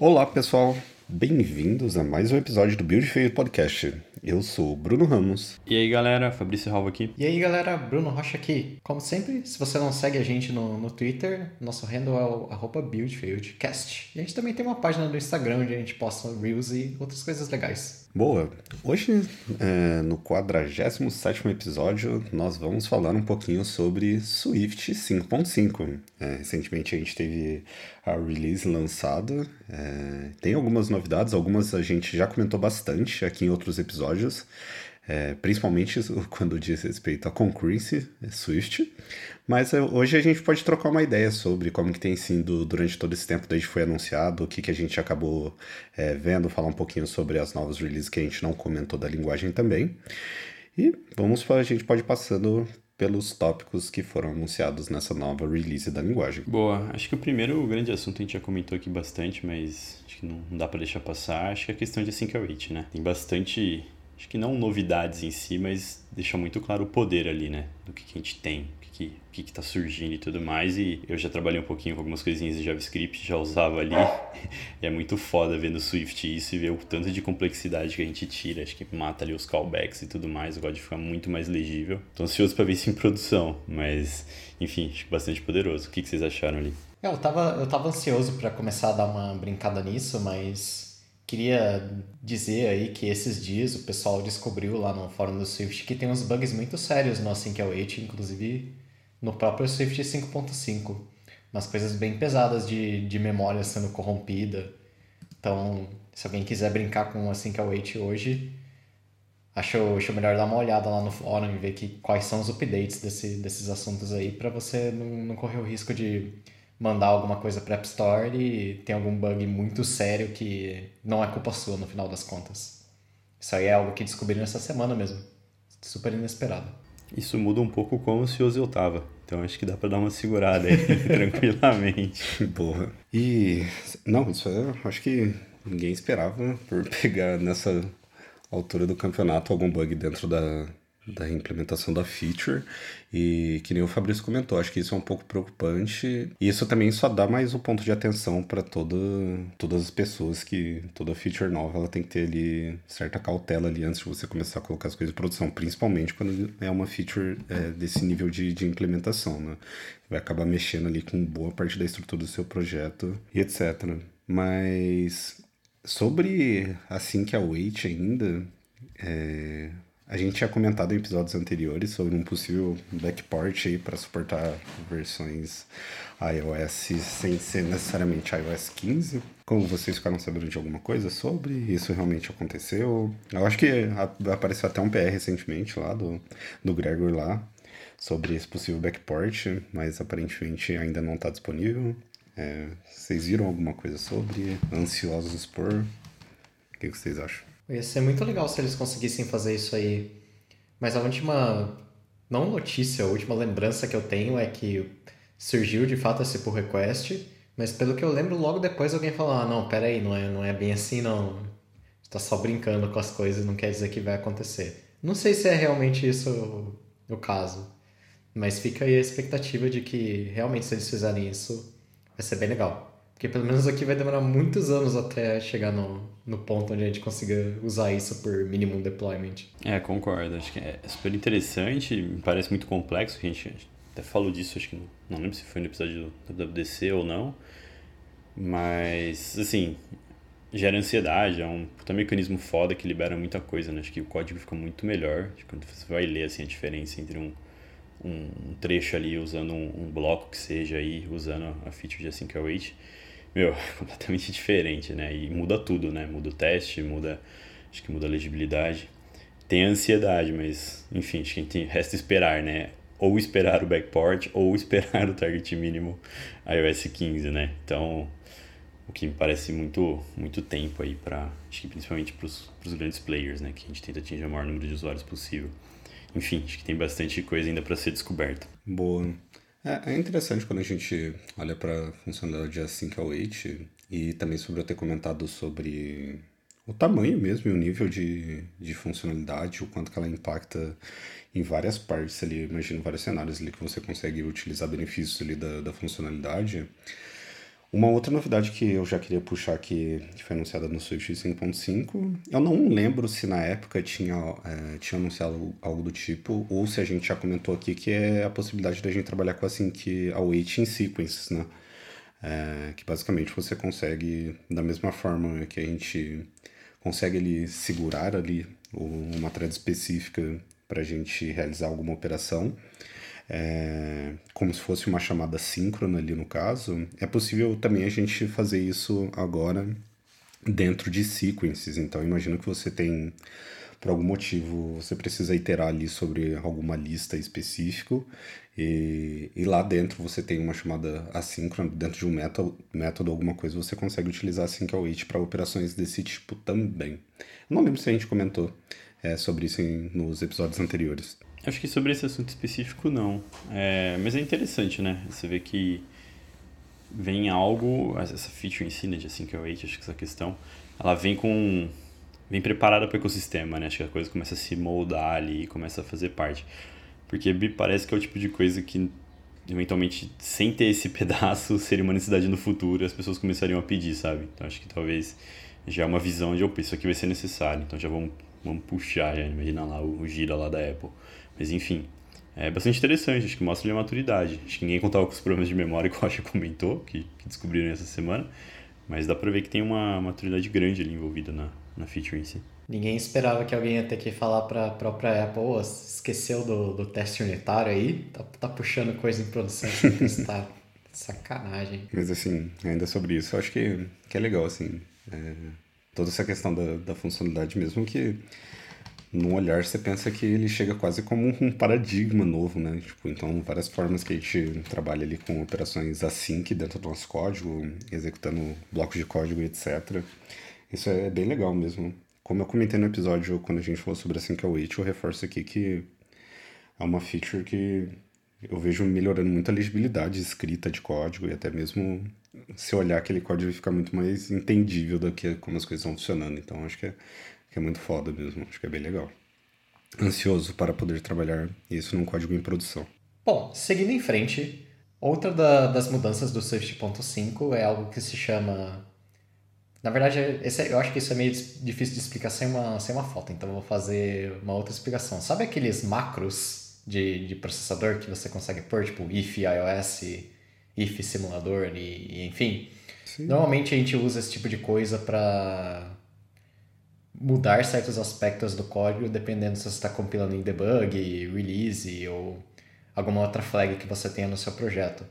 Olá, pessoal. Bem-vindos a mais um episódio do Build Feio Podcast. Eu sou o Bruno Ramos. E aí, galera, Fabrício Ralvo aqui. E aí, galera, Bruno Rocha aqui. Como sempre, se você não segue a gente no, no Twitter, nosso handle é o arroba BuildFieldCast. E a gente também tem uma página no Instagram onde a gente posta Reels e outras coisas legais. Boa. Hoje, é, no 47 episódio, nós vamos falar um pouquinho sobre Swift 5.5. É, recentemente a gente teve a release lançada. É, tem algumas novidades, algumas a gente já comentou bastante aqui em outros episódios. É, principalmente quando diz respeito à concurrency Swift. Mas é, hoje a gente pode trocar uma ideia sobre como que tem sido durante todo esse tempo desde que foi anunciado, o que, que a gente acabou é, vendo, falar um pouquinho sobre as novas releases que a gente não comentou da linguagem também. E vamos para a gente pode passando pelos tópicos que foram anunciados nessa nova release da linguagem. Boa, acho que o primeiro grande assunto a gente já comentou aqui bastante, mas acho que não, dá para deixar passar, acho que é a questão de Async Await, né? Tem bastante acho que não novidades em si, mas deixa muito claro o poder ali, né? Do que, que a gente tem, o que, que, que, que tá surgindo e tudo mais. E eu já trabalhei um pouquinho com algumas coisinhas de JavaScript, já usava ali. e é muito foda vendo o Swift isso e ver o tanto de complexidade que a gente tira. Acho que mata ali os callbacks e tudo mais. O código fica muito mais legível. Tô ansioso para ver isso em produção, mas enfim, acho bastante poderoso. O que, que vocês acharam ali? Eu tava, eu tava ansioso para começar a dar uma brincada nisso, mas Queria dizer aí que esses dias o pessoal descobriu lá no fórum do Swift que tem uns bugs muito sérios no Async Await, inclusive no próprio Swift 5.5. Umas coisas bem pesadas de, de memória sendo corrompida. Então, se alguém quiser brincar com o Async Await hoje, acho, acho melhor dar uma olhada lá no fórum e ver que, quais são os updates desse, desses assuntos aí para você não, não correr o risco de mandar alguma coisa para App Store e tem algum bug muito sério que não é culpa sua no final das contas. Isso aí é algo que descobriram essa semana mesmo. Super inesperado. Isso muda um pouco como se eu tava. Então acho que dá para dar uma segurada aí tranquilamente. Boa. E não, isso é, acho que ninguém esperava por pegar nessa altura do campeonato algum bug dentro da, da implementação da feature e que nem o Fabrício comentou, acho que isso é um pouco preocupante e isso também só dá mais um ponto de atenção para toda todas as pessoas que toda feature nova ela tem que ter ali certa cautela ali antes de você começar a colocar as coisas em produção, principalmente quando é uma feature é, desse nível de, de implementação, né? Vai acabar mexendo ali com boa parte da estrutura do seu projeto e etc. Mas sobre assim que await ainda, é, a gente tinha comentado em episódios anteriores sobre um possível backport aí para suportar versões iOS sem ser necessariamente iOS 15. Como vocês ficaram sabendo de alguma coisa sobre? Isso realmente aconteceu? Eu acho que apareceu até um PR recentemente lá do, do Gregor lá sobre esse possível backport, mas aparentemente ainda não está disponível. É, vocês viram alguma coisa sobre? Ansiosos por? O que vocês acham? Ia ser muito legal se eles conseguissem fazer isso aí. Mas a última. Não notícia, a última lembrança que eu tenho é que surgiu de fato esse pull request, mas pelo que eu lembro, logo depois alguém falou: ah, não, peraí, não é, não é bem assim não. Está só brincando com as coisas, não quer dizer que vai acontecer. Não sei se é realmente isso o caso, mas fica aí a expectativa de que realmente se eles fizerem isso, vai ser bem legal. Porque pelo menos aqui vai demorar muitos anos até chegar no, no ponto onde a gente consiga usar isso por minimum deployment. É, concordo. Acho que é super interessante, me parece muito complexo. A gente até falou disso, acho que não, não lembro se foi no episódio do WWDC ou não. Mas, assim, gera ansiedade, é um puta mecanismo foda que libera muita coisa, né? Acho que o código fica muito melhor. Quando você vai ler assim, a diferença entre um, um, trecho ali usando um, um, bloco que seja aí, usando a feature de Async Await meu, completamente diferente, né? E muda tudo, né? Muda o teste, muda, acho que muda a legibilidade. Tem ansiedade, mas, enfim, acho que a gente resta esperar, né? Ou esperar o backport, ou esperar o target mínimo iOS 15, né? Então, o que me parece muito, muito tempo aí para, acho que principalmente para os grandes players, né? Que a gente tenta atingir o maior número de usuários possível. Enfim, acho que tem bastante coisa ainda para ser descoberta. Boa. É, é interessante quando a gente olha para a funcionalidade de Async Await e também sobre eu ter comentado sobre o tamanho mesmo e o nível de, de funcionalidade, o quanto que ela impacta em várias partes ali, imagino vários cenários ali que você consegue utilizar benefícios ali da, da funcionalidade. Uma outra novidade que eu já queria puxar aqui, que foi anunciada no Swift 5.5, eu não lembro se na época tinha, é, tinha anunciado algo do tipo, ou se a gente já comentou aqui, que é a possibilidade da gente trabalhar com assim que await em sequences, né? É, que basicamente você consegue, da mesma forma que a gente consegue ali segurar ali uma thread específica para a gente realizar alguma operação, é, como se fosse uma chamada síncrona ali no caso, é possível também a gente fazer isso agora dentro de sequences. Então, imagina que você tem, por algum motivo, você precisa iterar ali sobre alguma lista específico e, e lá dentro você tem uma chamada assíncrona, dentro de um método, método alguma coisa, você consegue utilizar async await para operações desse tipo também. Não lembro se a gente comentou é, sobre isso em, nos episódios anteriores. Acho que sobre esse assunto específico não. É, mas é interessante, né? Você vê que vem algo, essa feature em si, né, de Async Await, acho que essa questão, ela vem com vem preparada para o ecossistema, né? Acho que a coisa começa a se moldar ali, começa a fazer parte. Porque me parece que é o tipo de coisa que eventualmente, sem ter esse pedaço, seria uma necessidade no futuro as pessoas começariam a pedir, sabe? Então acho que talvez já é uma visão de, opa, isso aqui vai ser necessário, então já vamos, vamos puxar, já imagina lá o, o lá da Apple. Mas enfim, é bastante interessante, acho que mostra a maturidade. Acho que ninguém contava com os problemas de memória que o Rocha comentou, que, que descobriram essa semana, mas dá pra ver que tem uma maturidade grande ali envolvida na, na feature em si. Ninguém esperava que alguém ia ter que falar para a própria Apple, oh, esqueceu do, do teste unitário aí, tá, tá puxando coisa em produção testar. Sacanagem. Mas assim, ainda sobre isso, eu acho que, que é legal, assim, é, toda essa questão da, da funcionalidade mesmo que num olhar você pensa que ele chega quase como um paradigma novo, né? Tipo, então, várias formas que a gente trabalha ali com operações async dentro do nosso código, executando blocos de código, etc. Isso é bem legal mesmo. Como eu comentei no episódio quando a gente falou sobre async await, eu reforço aqui que é uma feature que eu vejo melhorando muito a legibilidade escrita de código e até mesmo se olhar aquele código fica muito mais entendível do que como as coisas estão funcionando. Então, acho que é é muito foda mesmo, acho que é bem legal. Ansioso para poder trabalhar isso num código em produção. Bom, seguindo em frente, outra da, das mudanças do Swift.5 é algo que se chama. Na verdade, esse, é, eu acho que isso é meio difícil de explicar sem uma, sem uma foto, então eu vou fazer uma outra explicação. Sabe aqueles macros de, de processador que você consegue pôr, tipo if iOS, if simulador e, e enfim? Sim. Normalmente a gente usa esse tipo de coisa para mudar certos aspectos do código dependendo se você está compilando em debug, release ou alguma outra flag que você tenha no seu projeto.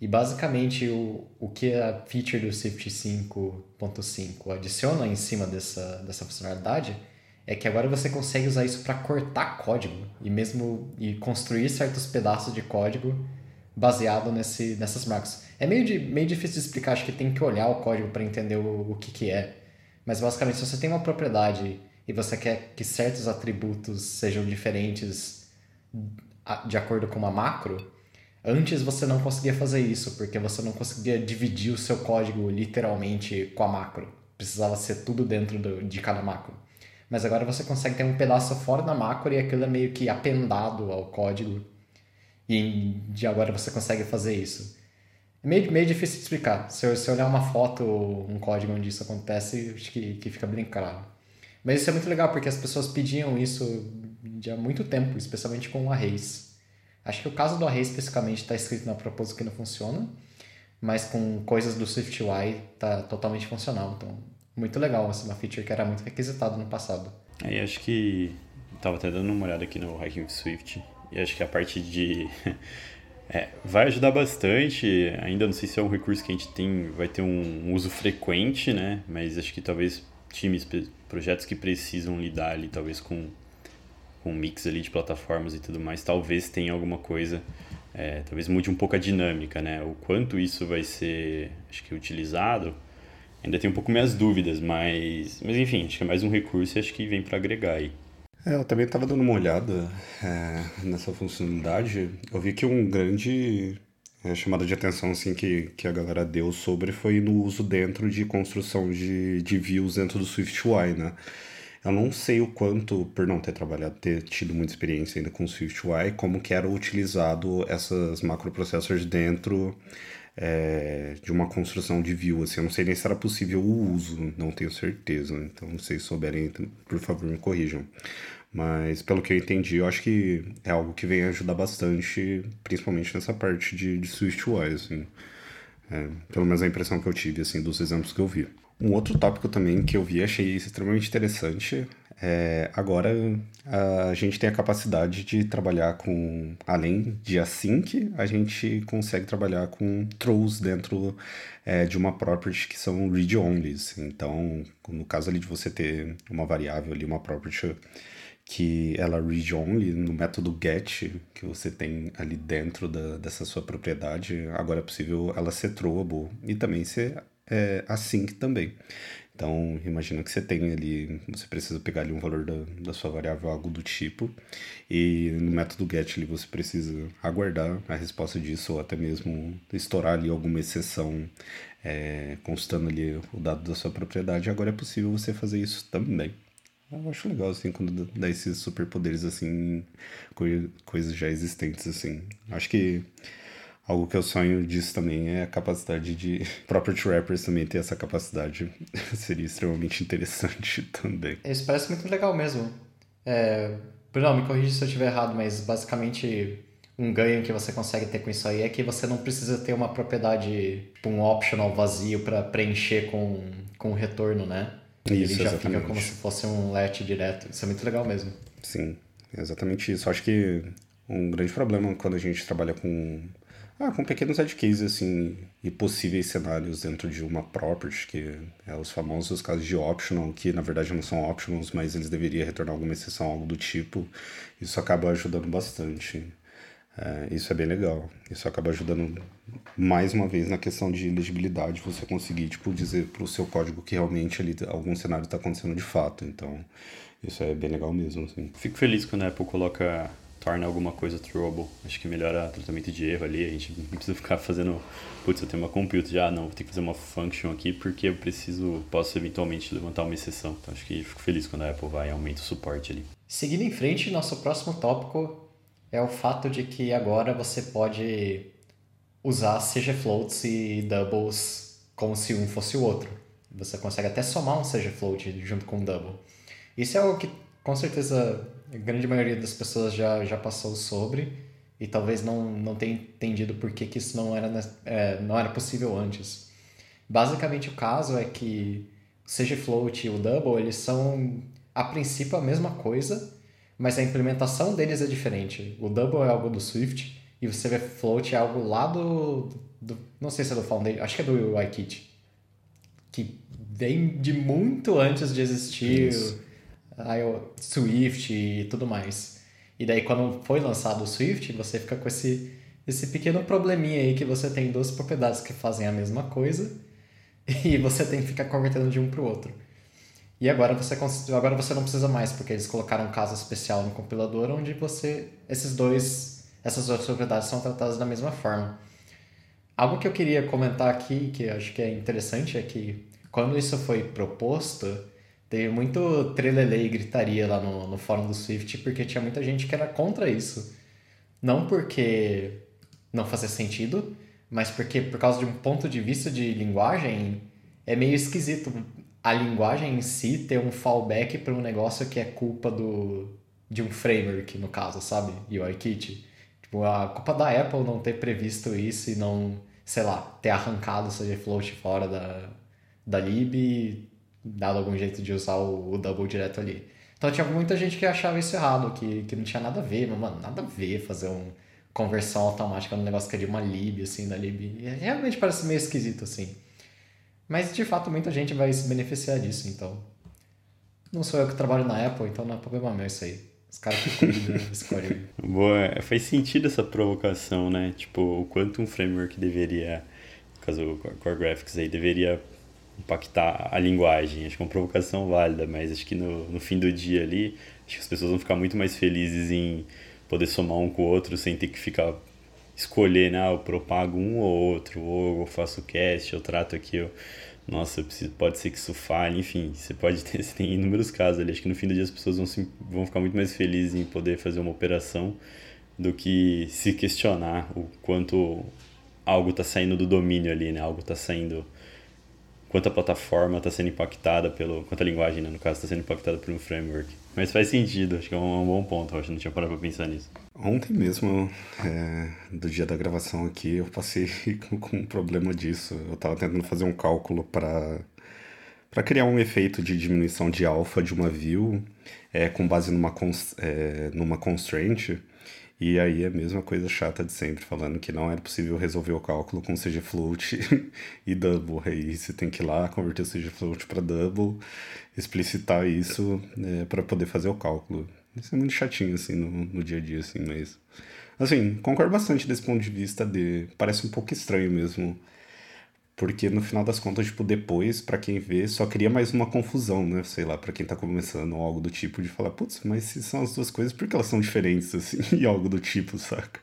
E basicamente o, o que a feature do Swift 5.5 adiciona em cima dessa, dessa funcionalidade é que agora você consegue usar isso para cortar código e mesmo e construir certos pedaços de código baseado nesse, nessas marcas. É meio, de, meio difícil de explicar, acho que tem que olhar o código para entender o, o que, que é. Mas basicamente, se você tem uma propriedade e você quer que certos atributos sejam diferentes de acordo com uma macro, antes você não conseguia fazer isso, porque você não conseguia dividir o seu código literalmente com a macro. Precisava ser tudo dentro do, de cada macro. Mas agora você consegue ter um pedaço fora da macro e aquilo é meio que apendado ao código. E de agora você consegue fazer isso. É meio, meio difícil de explicar. Se eu, se eu olhar uma foto, um código onde isso acontece, acho que, que fica bem claro. Mas isso é muito legal, porque as pessoas pediam isso há muito tempo, especialmente com Arrays. Acho que o caso do Arrays especificamente está escrito na proposta que não funciona, mas com coisas do SwiftUI está totalmente funcional. Então, muito legal, essa uma feature que era muito requisitada no passado. Aí acho que estava até dando uma olhada aqui no Hacking Swift e acho que a parte de É, vai ajudar bastante. Ainda não sei se é um recurso que a gente tem, vai ter um uso frequente, né? Mas acho que talvez times, projetos que precisam lidar ali, talvez com, com um mix ali de plataformas e tudo mais, talvez tenha alguma coisa, é, talvez mude um pouco a dinâmica, né? O quanto isso vai ser, acho que utilizado, ainda tem um pouco minhas dúvidas, mas, mas enfim, acho que é mais um recurso e acho que vem para agregar aí. É, eu também estava dando uma olhada é, nessa funcionalidade. Eu vi que um grande é, chamada de atenção assim, que, que a galera deu sobre foi no uso dentro de construção de, de views dentro do SwiftUI, né? Eu não sei o quanto, por não ter trabalhado, ter tido muita experiência ainda com SwiftUI, como que era utilizado essas macroprocessors dentro é, de uma construção de view. Assim, eu não sei nem se era possível o uso, não tenho certeza. Então, se vocês souberem, por favor, me corrijam. Mas, pelo que eu entendi, eu acho que é algo que vem ajudar bastante, principalmente nessa parte de, de SwiftUI, assim. É, pelo menos a impressão que eu tive, assim, dos exemplos que eu vi. Um outro tópico também que eu vi achei extremamente interessante é, agora a gente tem a capacidade de trabalhar com, além de async, a gente consegue trabalhar com throws dentro é, de uma property que são read-onlys. Então, no caso ali de você ter uma variável ali, uma property que ela read-only, no método get que você tem ali dentro da, dessa sua propriedade, agora é possível ela ser throwable e também ser é, async também. Então, imagina que você tem ali, você precisa pegar ali um valor da, da sua variável, algo do tipo, e no método get ali você precisa aguardar a resposta disso, ou até mesmo estourar ali alguma exceção, é, constando ali o dado da sua propriedade. Agora é possível você fazer isso também. Eu acho legal, assim, quando dá esses superpoderes, assim, coisas já existentes, assim. Acho que Algo que eu sonho disso também é a capacidade de property wrappers também ter essa capacidade. Seria extremamente interessante também. Isso parece muito legal mesmo. É... Bruno, me corrija se eu estiver errado, mas basicamente um ganho que você consegue ter com isso aí é que você não precisa ter uma propriedade, tipo um optional vazio para preencher com, com retorno, né? Isso, Ele já exatamente. fica como se fosse um let direto. Isso é muito legal mesmo. Sim, exatamente isso. Acho que um grande problema quando a gente trabalha com ah, com pequenos edge cases, assim, e possíveis cenários dentro de uma property, que é os famosos casos de optional, que na verdade não são optionals, mas eles deveriam retornar alguma exceção, algo do tipo. Isso acaba ajudando bastante. É, isso é bem legal. Isso acaba ajudando mais uma vez na questão de legibilidade, você conseguir tipo, dizer para o seu código que realmente ali algum cenário está acontecendo de fato. Então, isso é bem legal mesmo. Assim. Fico feliz quando a Apple coloca torna alguma coisa throwable. Acho que melhora o tratamento de erro ali. A gente não precisa ficar fazendo, putz, eu tenho uma compute já, não, vou ter que fazer uma function aqui porque eu preciso, posso eventualmente levantar uma exceção. Então acho que fico feliz quando a Apple vai e aumenta o suporte ali. Seguindo em frente, nosso próximo tópico é o fato de que agora você pode usar CG floats e doubles como se um fosse o outro. Você consegue até somar um CG float junto com um double. Isso é algo que com certeza a grande maioria das pessoas já, já passou sobre e talvez não, não tenha entendido por que, que isso não era, é, não era possível antes. Basicamente o caso é que o CGFloat e o Double eles são a princípio a mesma coisa, mas a implementação deles é diferente. O Double é algo do Swift e o CGFloat é algo lá do, do não sei se é do Foundation, acho que é do UIKit, que vem de muito antes de existir Isso Swift e tudo mais. E daí quando foi lançado o Swift, você fica com esse, esse pequeno probleminha aí que você tem duas propriedades que fazem a mesma coisa e você tem que ficar convertendo de um para o outro. E agora você, agora você não precisa mais, porque eles colocaram um caso especial no compilador onde você esses dois essas duas propriedades são tratadas da mesma forma. Algo que eu queria comentar aqui, que eu acho que é interessante, é que quando isso foi proposto, Teve muito trelelê e gritaria lá no, no fórum do Swift, porque tinha muita gente que era contra isso. Não porque não fazia sentido, mas porque por causa de um ponto de vista de linguagem é meio esquisito a linguagem em si ter um fallback para um negócio que é culpa do de um framework no caso, sabe? UIKit. Tipo, a culpa da Apple não ter previsto isso e não, sei lá, ter arrancado o CGFloat fora da, da lib dado algum jeito de usar o, o double direto ali. Então tinha muita gente que achava isso errado, que, que não tinha nada a ver, mas, mano, nada a ver fazer uma conversão automática no negócio que é de uma lib, assim, da lib. E realmente parece meio esquisito, assim. Mas, de fato, muita gente vai se beneficiar disso, então... Não sou eu que trabalho na Apple, então não é problema meu isso aí. Os caras que cuidam desse código. Boa, faz sentido essa provocação, né? Tipo, o quanto um framework deveria, no caso o Core Graphics aí, deveria impactar a linguagem. Acho que é uma provocação válida, mas acho que no, no fim do dia ali, acho que as pessoas vão ficar muito mais felizes em poder somar um com o outro sem ter que ficar escolher, né? Ah, eu propago um ou outro, ou eu faço cast, eu trato aqui nossa, preciso, pode ser que isso falhe, enfim, você pode ter, você tem inúmeros casos ali. Acho que no fim do dia as pessoas vão, se, vão ficar muito mais felizes em poder fazer uma operação do que se questionar o quanto algo está saindo do domínio ali, né? Algo está saindo quanto a plataforma está sendo impactada pelo. quanto a linguagem, né, no caso, está sendo impactada por um framework. Mas faz sentido, acho que é um, um bom ponto, acho que não tinha parado para pensar nisso. Ontem mesmo, é, do dia da gravação aqui, eu passei com, com um problema disso. Eu estava tentando fazer um cálculo para para criar um efeito de diminuição de alfa de uma view é, com base numa, cons, é, numa constraint e aí a mesma coisa chata de sempre, falando que não era possível resolver o cálculo com CGFloat e double. Aí você tem que ir lá, converter o CGFloat para double, explicitar isso é, para poder fazer o cálculo. Isso é muito chatinho, assim, no, no dia a dia, assim, mas... Assim, concordo bastante desse ponto de vista de... Parece um pouco estranho mesmo porque no final das contas, tipo, depois, para quem vê, só cria mais uma confusão, né? Sei lá, para quem tá começando algo do tipo, de falar, putz, mas se são as duas coisas, por que elas são diferentes, assim? e algo do tipo, saca?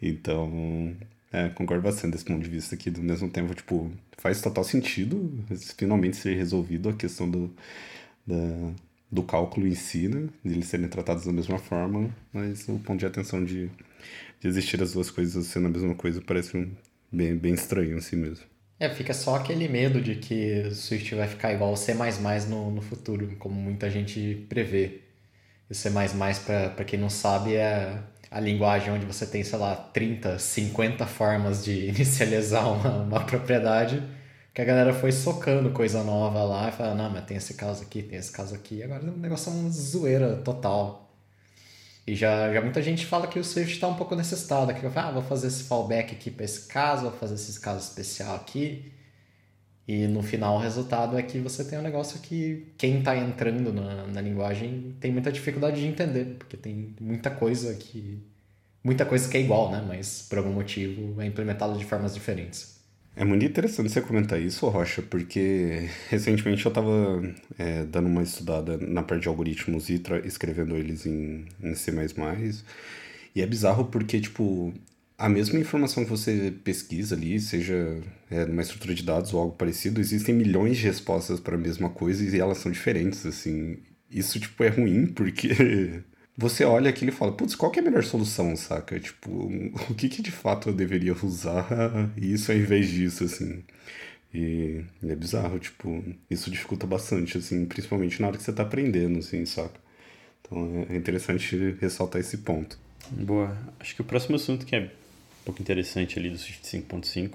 Então, é, concordo bastante desse ponto de vista aqui. Do mesmo tempo, tipo, faz total sentido finalmente ser resolvido a questão do, da, do cálculo em si, né? De eles serem tratados da mesma forma, mas o ponto de atenção de, de existir as duas coisas sendo a mesma coisa parece um, bem, bem estranho assim mesmo. É, fica só aquele medo de que o Swift vai ficar igual ao C++ no, no futuro, como muita gente prevê. E o C++, para quem não sabe, é a linguagem onde você tem, sei lá, 30, 50 formas de inicializar uma, uma propriedade, que a galera foi socando coisa nova lá e fala, não, mas tem esse caso aqui, tem esse caso aqui. Agora o negócio é uma zoeira total. E já, já muita gente fala que o Swift está um pouco necessitado, que ah, vou fazer esse fallback aqui para esse caso, vou fazer esse caso especial aqui. E no final o resultado é que você tem um negócio que quem está entrando na, na linguagem tem muita dificuldade de entender, porque tem muita coisa que. muita coisa que é igual, né? Mas por algum motivo é implementado de formas diferentes. É muito interessante você comentar isso, Rocha, porque recentemente eu estava é, dando uma estudada na parte de algoritmos e escrevendo eles em, em C++, e é bizarro porque, tipo, a mesma informação que você pesquisa ali, seja é, numa estrutura de dados ou algo parecido, existem milhões de respostas para a mesma coisa e elas são diferentes, assim. Isso, tipo, é ruim porque você olha aquilo e fala, putz, qual que é a melhor solução, saca? Tipo, o que que de fato eu deveria usar isso ao invés disso, assim. E é bizarro, tipo, isso dificulta bastante, assim, principalmente na hora que você tá aprendendo, assim, saca? Então é interessante ressaltar esse ponto. Boa. Acho que o próximo assunto que é um pouco interessante ali do Swift 5.5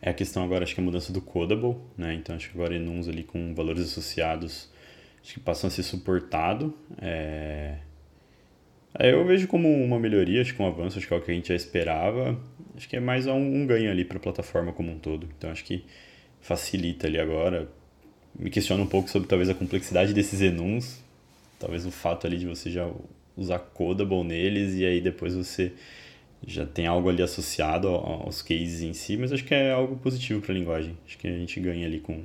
é a questão agora, acho que a mudança do Codable, né? Então acho que agora enuns ali com valores associados, acho que passam a ser suportado. É eu vejo como uma melhoria, acho que um avanço, acho que é o que a gente já esperava. Acho que é mais um, um ganho ali para a plataforma como um todo. Então acho que facilita ali agora. Me questiono um pouco sobre talvez a complexidade desses enuns, talvez o fato ali de você já usar Codable neles e aí depois você já tem algo ali associado aos cases em si, mas acho que é algo positivo para a linguagem. Acho que a gente ganha ali com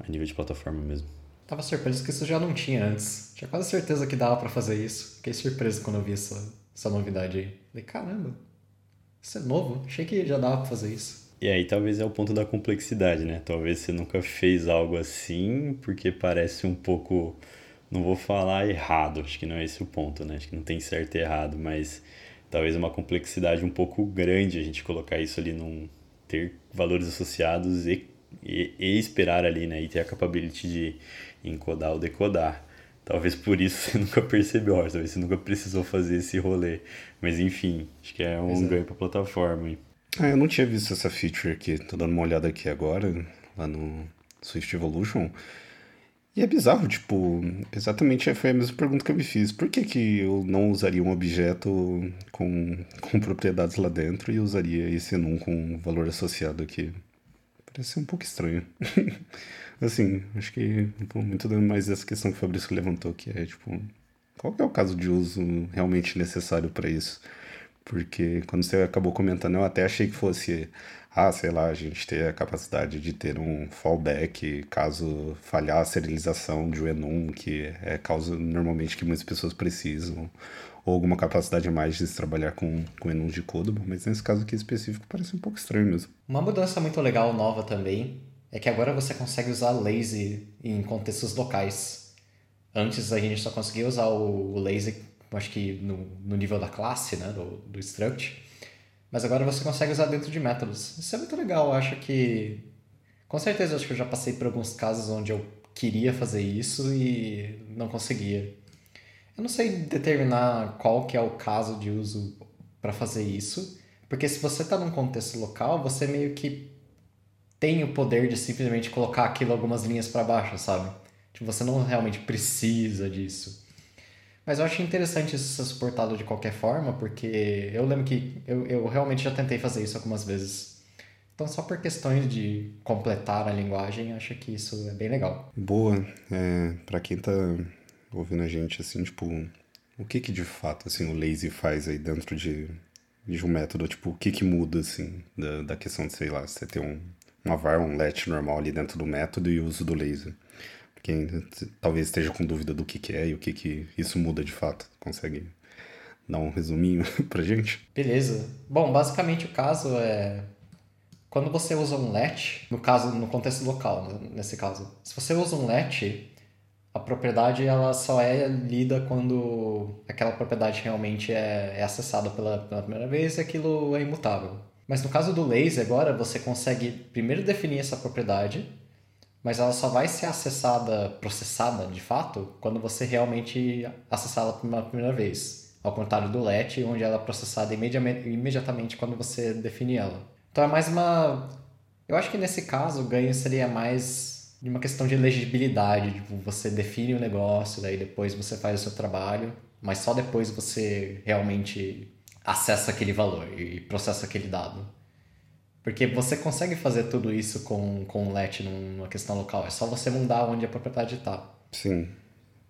a nível de plataforma mesmo. Tava surpreso que isso já não tinha antes. Tinha quase certeza que dava para fazer isso. Fiquei surpreso quando eu vi essa, essa novidade aí. Falei, caramba, isso é novo. Achei que já dava pra fazer isso. E aí talvez é o ponto da complexidade, né? Talvez você nunca fez algo assim, porque parece um pouco. Não vou falar errado, acho que não é esse o ponto, né? Acho que não tem certo e errado, mas talvez uma complexidade um pouco grande a gente colocar isso ali num. ter valores associados e, e, e esperar ali, né? E ter a capability de encodar ou decodar. Talvez por isso você nunca percebeu, talvez você nunca precisou fazer esse rolê. Mas enfim, acho que é um Exato. ganho para a plataforma. Ah, eu não tinha visto essa feature aqui, tô dando uma olhada aqui agora, lá no Swift Evolution. E é bizarro, tipo, exatamente foi a mesma pergunta que eu me fiz. Por que, que eu não usaria um objeto com, com propriedades lá dentro e usaria esse num com valor associado aqui? Parece um pouco estranho. Assim, acho que muito mais essa questão que o Fabrício levantou, que é tipo, qual que é o caso de uso realmente necessário para isso? Porque quando você acabou comentando, eu até achei que fosse, ah, sei lá, a gente ter a capacidade de ter um fallback caso falhar a serialização de um enum, que é causa normalmente que muitas pessoas precisam, ou alguma capacidade a mais de trabalhar com, com enums de código, mas nesse caso aqui específico parece um pouco estranho mesmo. Uma mudança muito legal, nova também, é que agora você consegue usar lazy em contextos locais. Antes a gente só conseguia usar o lazy, acho que no, no nível da classe, né, do, do struct. Mas agora você consegue usar dentro de métodos. Isso é muito legal, eu acho que... Com certeza, acho que eu já passei por alguns casos onde eu queria fazer isso e não conseguia. Eu não sei determinar qual que é o caso de uso para fazer isso, porque se você está num contexto local, você meio que tem o poder de simplesmente colocar aquilo algumas linhas para baixo, sabe? Tipo, você não realmente precisa disso. Mas eu acho interessante isso ser suportado de qualquer forma, porque eu lembro que eu, eu realmente já tentei fazer isso algumas vezes. Então, só por questões de completar a linguagem, acho que isso é bem legal. Boa. É, para quem tá ouvindo a gente, assim, tipo, o que que de fato, assim, o lazy faz aí dentro de, de um método? Tipo, o que que muda, assim, da, da questão de, sei lá, você ter um, uma var, um let normal ali dentro do método e o uso do lazy? Quem talvez esteja com dúvida do que que é e o que que isso muda de fato. Consegue dar um resuminho pra gente? Beleza. Bom, basicamente o caso é quando você usa um let, no caso, no contexto local, né, nesse caso, se você usa um let, a propriedade ela só é lida quando aquela propriedade realmente é, é acessada pela, pela primeira vez e aquilo é imutável. Mas no caso do lazy agora, você consegue primeiro definir essa propriedade, mas ela só vai ser acessada, processada de fato, quando você realmente acessá-la pela primeira vez. Ao contrário do let, onde ela é processada imediatamente quando você define ela. Então é mais uma. Eu acho que nesse caso o ganho seria mais de uma questão de legibilidade. Tipo, você define o negócio, daí depois você faz o seu trabalho, mas só depois você realmente acessa aquele valor e processa aquele dado. Porque você consegue fazer tudo isso com, com o LET numa questão local. É só você mudar onde a propriedade está. Sim.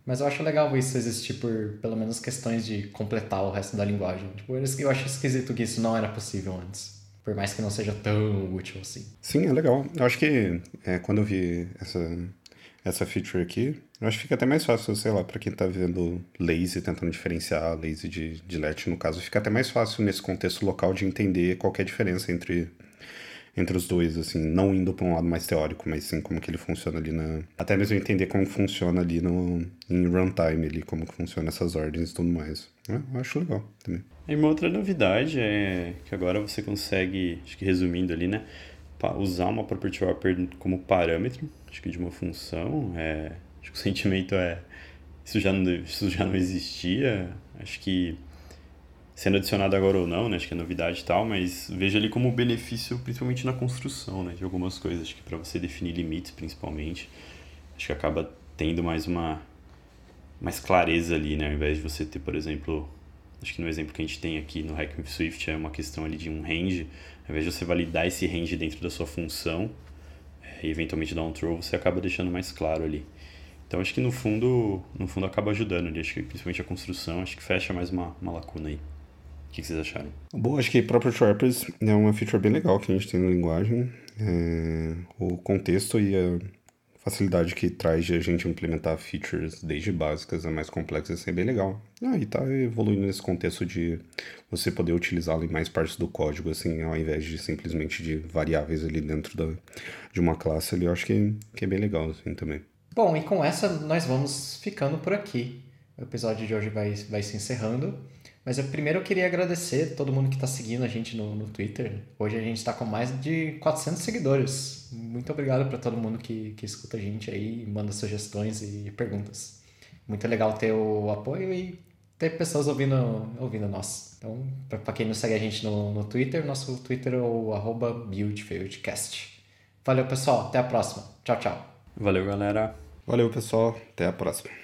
Mas eu acho legal isso existir por, pelo menos, questões de completar o resto da linguagem. Tipo, eu acho esquisito que isso não era possível antes por mais que não seja tão útil assim. Sim, é legal. Eu acho que é, quando eu vi essa, essa feature aqui, eu acho que fica até mais fácil, sei lá, para quem tá vendo lazy, tentando diferenciar lazy de, de let, no caso, fica até mais fácil nesse contexto local de entender qual é a diferença entre entre os dois, assim, não indo para um lado mais teórico, mas sim como que ele funciona ali na... Até mesmo entender como funciona ali no, em runtime, ali, como que funciona essas ordens e tudo mais. É, eu acho legal também. E uma outra novidade é que agora você consegue, acho que resumindo ali, né, usar uma property wrapper como parâmetro, acho que de uma função. É, acho que o sentimento é isso já não, isso já não existia. Acho que sendo adicionado agora ou não, né, acho que é novidade e tal, mas vejo ali como benefício principalmente na construção, né, de algumas coisas, acho que para você definir limites principalmente, acho que acaba tendo mais uma mais clareza ali, né, ao invés de você ter, por exemplo, acho que no exemplo que a gente tem aqui no Hack Swift é uma questão ali de um range, ao invés de você validar esse range dentro da sua função é, e eventualmente dar um throw, você acaba deixando mais claro ali. Então acho que no fundo, no fundo acaba ajudando ali, acho que principalmente a construção, acho que fecha mais uma, uma lacuna aí. O que vocês acharam? Bom, acho que Property Wrappers é uma feature bem legal que a gente tem na linguagem. É, o contexto e a facilidade que traz de a gente implementar features desde básicas a mais complexas é bem legal. Ah, e tá evoluindo nesse contexto de você poder utilizá-lo em mais partes do código, assim, ao invés de simplesmente de variáveis ali dentro da, de uma classe ali, eu acho que, que é bem legal, assim, também. Bom, e com essa nós vamos ficando por aqui. O episódio de hoje vai, vai se encerrando. Mas eu, primeiro eu queria agradecer todo mundo que está seguindo a gente no, no Twitter. Hoje a gente está com mais de 400 seguidores. Muito obrigado para todo mundo que, que escuta a gente aí, manda sugestões e perguntas. Muito legal ter o apoio e ter pessoas ouvindo, ouvindo nós. Então, para quem não segue a gente no, no Twitter, nosso Twitter é o arroba BuildFieldCast. Valeu, pessoal. Até a próxima. Tchau, tchau. Valeu, galera. Valeu, pessoal. Até a próxima.